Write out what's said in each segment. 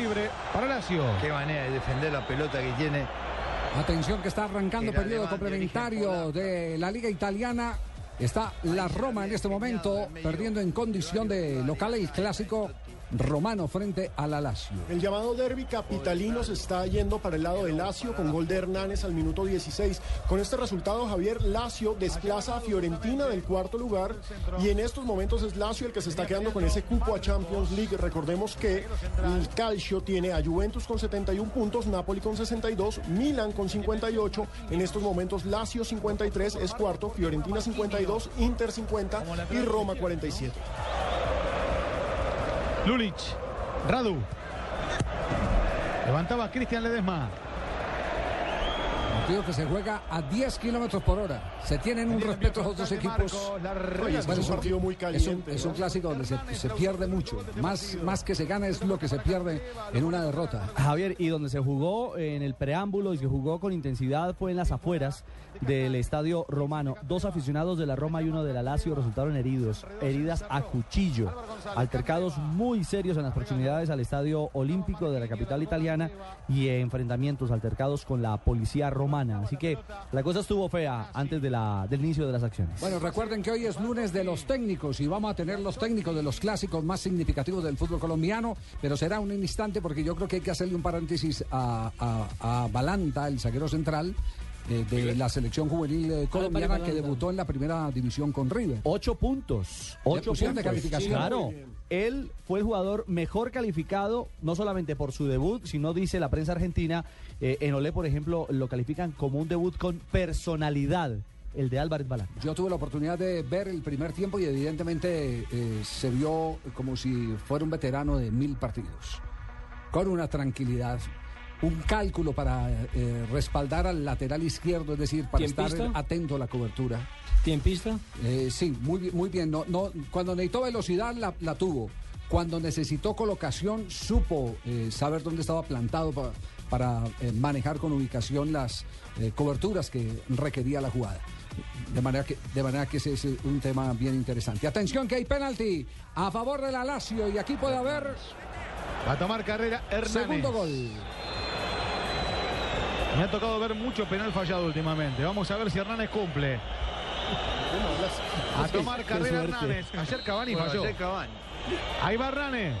Libre para Lazio. Qué manera de defender la pelota que tiene. Atención que está arrancando periodo complementario de la Liga Italiana. Está la Roma en este momento perdiendo en condición de local el clásico romano frente a la Lazio. El llamado derby capitalino se está yendo para el lado de Lazio con gol de Hernández al minuto 16. Con este resultado, Javier Lazio desplaza a Fiorentina del cuarto lugar y en estos momentos es Lazio el que se está quedando con ese cupo a Champions League. Recordemos que el Calcio tiene a Juventus con 71 puntos, Napoli con 62, Milan con 58. En estos momentos Lazio 53 es cuarto, Fiorentina 52, Inter 50 y Roma 47. Lulic. Radu. Levantaba Cristian Ledesma. Partido que se juega a 10 kilómetros por hora. Se tienen un respeto a los dos equipos. Oye, es un partido muy Es un, caliente. es un clásico donde se, se pierde mucho. Más, más que se gana es lo que se pierde en una derrota. Javier, y donde se jugó en el preámbulo y se jugó con intensidad fue en las afueras del estadio romano. Dos aficionados de la Roma y uno de la Lazio resultaron heridos, heridas a cuchillo. Altercados muy serios en las proximidades al estadio olímpico de la capital italiana y enfrentamientos altercados con la policía romana. Así que la cosa estuvo fea antes del inicio de las acciones. Bueno, recuerden que hoy es lunes de los técnicos y vamos a tener los técnicos de los clásicos más significativos del fútbol colombiano, pero será un instante porque yo creo que hay que hacerle un paréntesis a, a- a Balanta, el zaguero central eh, de la selección juvenil eh, colombiana que debutó en la primera división con River. Ocho puntos. ¿Le Ocho pusieron de puntos. calificación? Claro. Él fue el jugador mejor calificado, no solamente por su debut, sino dice la prensa argentina, eh, en Olé, por ejemplo, lo califican como un debut con personalidad, el de Álvarez Balán. Yo tuve la oportunidad de ver el primer tiempo y evidentemente eh, se vio como si fuera un veterano de mil partidos, con una tranquilidad, un cálculo para eh, respaldar al lateral izquierdo, es decir, para estar atento a la cobertura. ¿Tiempista? Eh, sí, muy bien, muy bien. No, no, cuando necesitó velocidad la, la tuvo. Cuando necesitó colocación supo eh, saber dónde estaba plantado pa- para eh, manejar con ubicación las eh, coberturas que requería la jugada. De manera que, de manera que ese es un tema bien interesante. Atención que hay penalti a favor de la Lazio y aquí puede haber Va a tomar carrera Hernández. segundo gol. Me ha tocado ver mucho penal fallado últimamente. Vamos a ver si Hernández cumple. A tomar carrera Hernández. Ayer Cavani Bueno, falló. ayer Cavani. Ahí va Hernández.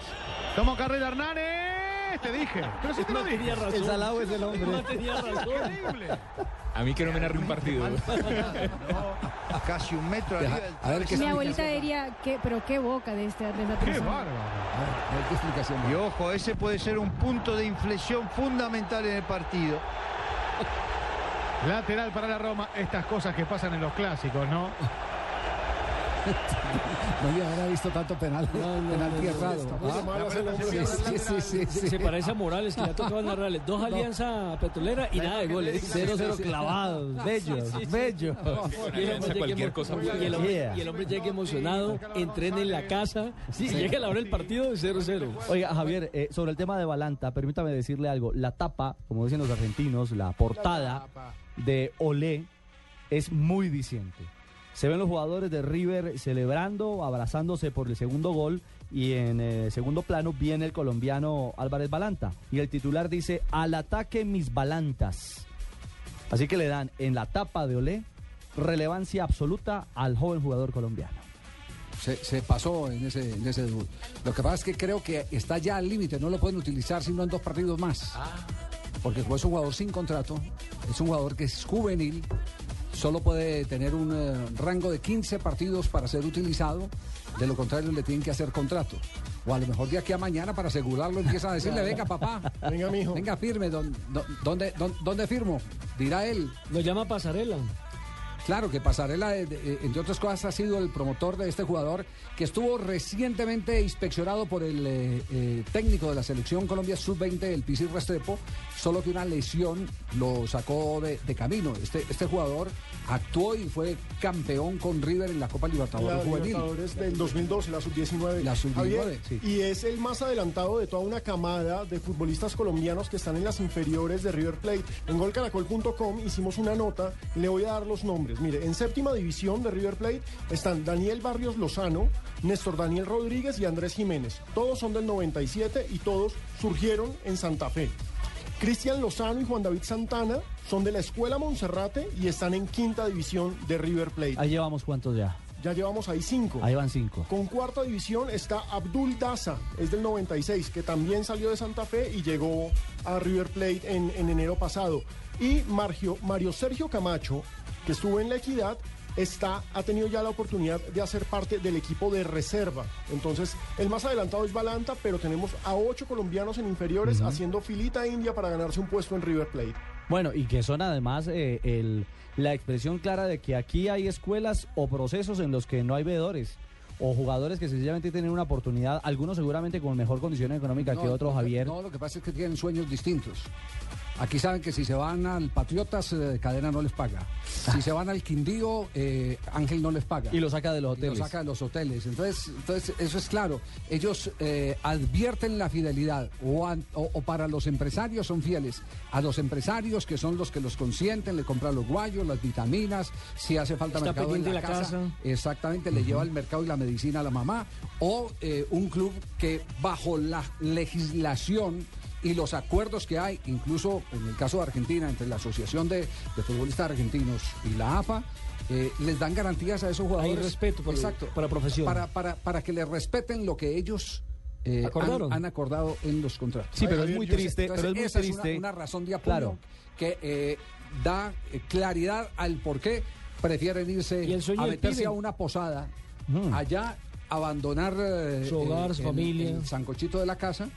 Toma carrera Hernández. Te dije. Pero si te lo dije. El salado es el hombre. No tenía razón. A mí que no me narre un partido. Casi un metro arriba del a ver qué Mi abuelita diría, que, pero qué boca de, este, esta Qué bárbaro. A ver qué explicación. Y ojo, ese puede ser un punto de inflexión fundamental en el partido. Lateral para la Roma. Estas cosas que pasan en los clásicos, ¿no? No había haber visto tanto penal, sí. Se parece a Morales que le ha tocado narrarle dos alianzas petroleras y nada de goles. 0-0 clavados, bellos, bellos. Y el, hombre llegue emocionado, entrene en la casa, y llega a la hora del partido 0-0. Oiga, Javier, eh, sobre el tema de Balanta, permítame decirle algo. La tapa, como dicen los argentinos, la portada de Olé es muy diciente. Se ven los jugadores de River celebrando, abrazándose por el segundo gol y en eh, segundo plano viene el colombiano Álvarez Balanta. Y el titular dice, al ataque mis Balantas. Así que le dan en la tapa de Olé relevancia absoluta al joven jugador colombiano. Se, se pasó en ese, en ese debut. Lo que pasa es que creo que está ya al límite, no lo pueden utilizar sino en dos partidos más. Porque como es un jugador sin contrato, es un jugador que es juvenil, solo puede tener un eh, rango de 15 partidos para ser utilizado, de lo contrario le tienen que hacer contrato. O a lo mejor de aquí a mañana para asegurarlo empiezan a decirle, venga papá, Venga, mijo. venga firme, ¿dó- dó- ¿dónde, dónde, dónde firmo? Dirá él. Lo llama pasarela. Claro que Pasarela, eh, eh, entre otras cosas, ha sido el promotor de este jugador que estuvo recientemente inspeccionado por el eh, eh, técnico de la selección Colombia Sub-20, el Pisi Restrepo, solo que una lesión lo sacó de, de camino. Este, este jugador actuó y fue campeón con River en la Copa Libertadores La Juvenil. Libertadores del 2012, la sub-19. La sub-19, Javier, sí. Y es el más adelantado de toda una camada de futbolistas colombianos que están en las inferiores de River Plate. En golcaracol.com hicimos una nota, le voy a dar los nombres. Mire, en séptima división de River Plate están Daniel Barrios Lozano, Néstor Daniel Rodríguez y Andrés Jiménez. Todos son del 97 y todos surgieron en Santa Fe. Cristian Lozano y Juan David Santana son de la Escuela Monserrate y están en quinta división de River Plate. Ahí llevamos cuántos ya. Ya llevamos ahí cinco. Ahí van cinco. Con cuarta división está Abdul Daza, es del 96, que también salió de Santa Fe y llegó a River Plate en, en enero pasado. Y Mario Sergio Camacho, que estuvo en la Equidad, está, ha tenido ya la oportunidad de hacer parte del equipo de reserva. Entonces, el más adelantado es Balanta, pero tenemos a ocho colombianos en inferiores haciendo filita india para ganarse un puesto en River Plate. Bueno, y que son además eh, el, la expresión clara de que aquí hay escuelas o procesos en los que no hay veedores. O jugadores que sencillamente tienen una oportunidad, algunos seguramente con mejor condición económica que otros, Javier. No, lo que pasa es que tienen sueños distintos. Aquí saben que si se van al Patriotas, eh, Cadena no les paga. Si se van al Quindío, eh, Ángel no les paga. Y lo saca de los Y lo hoteles. saca de los hoteles. Entonces, entonces eso es claro. Ellos eh, advierten la fidelidad o, an- o- o para los empresarios son fieles. A los empresarios que son los que los consienten, le compran los guayos, las vitaminas, si hace falta Está mercado en la, casa, casa. exactamente, le lleva el mercado y la medicina a la mamá. O un club que bajo la legislación y los acuerdos que hay, incluso en el caso de Argentina, entre la Asociación de, de Futbolistas Argentinos y la AFA, eh, les dan garantías a esos jugadores. respeto por- por la profesión. Para, para, para que les respeten lo que ellos eh, Acordaron. Han, han acordado en los contratos. Sí, pero es muy triste, Entonces, pero es muy esa triste. Es una, una razón de apoyo Claro. que eh, da eh, claridad al por qué prefieren irse Y el sueño a meterse a una posada, Mm. allá, abandonar eh, Su hogar, su el- familia. el sancochito de la casa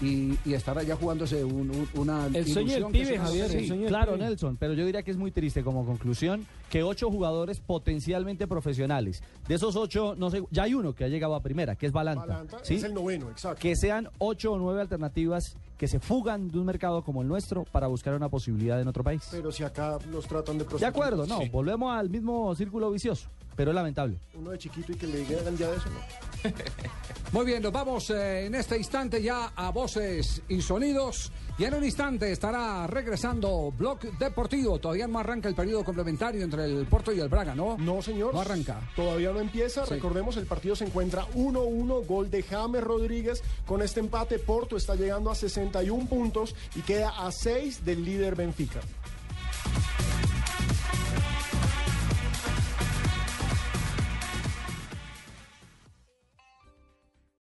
y, y estar allá jugándose un- un- una El sueño del pibe, Javier, el sueño Claro, pibe. Nelson, pero yo diría que es muy triste como conclusión que ocho jugadores potencialmente profesionales. De esos ocho, no sé, ya hay uno que ha llegado a primera, que es Balanta. Balanta ¿sí? es el noveno, exacto. Que sean ocho o nueve alternativas que se fugan de un mercado como el nuestro para buscar una posibilidad en otro país. Pero si acá los tratan de De acuerdo, no, Sí. volvemos al mismo círculo vicioso, pero es lamentable. Uno de chiquito y que le digan ya de eso, ¿no? Muy bien, nos vamos eh, en este instante ya a voces y sonidos. Y en un instante estará regresando Blog Deportivo. Todavía no arranca el periodo complementario entre el Porto y el Braga, ¿no? No, señor. No arranca. Todavía no empieza. Sí. Recordemos, el partido se encuentra 1-1, gol de James Rodríguez. Con este empate, Porto está llegando a 61 puntos y queda a 6 del líder Benfica.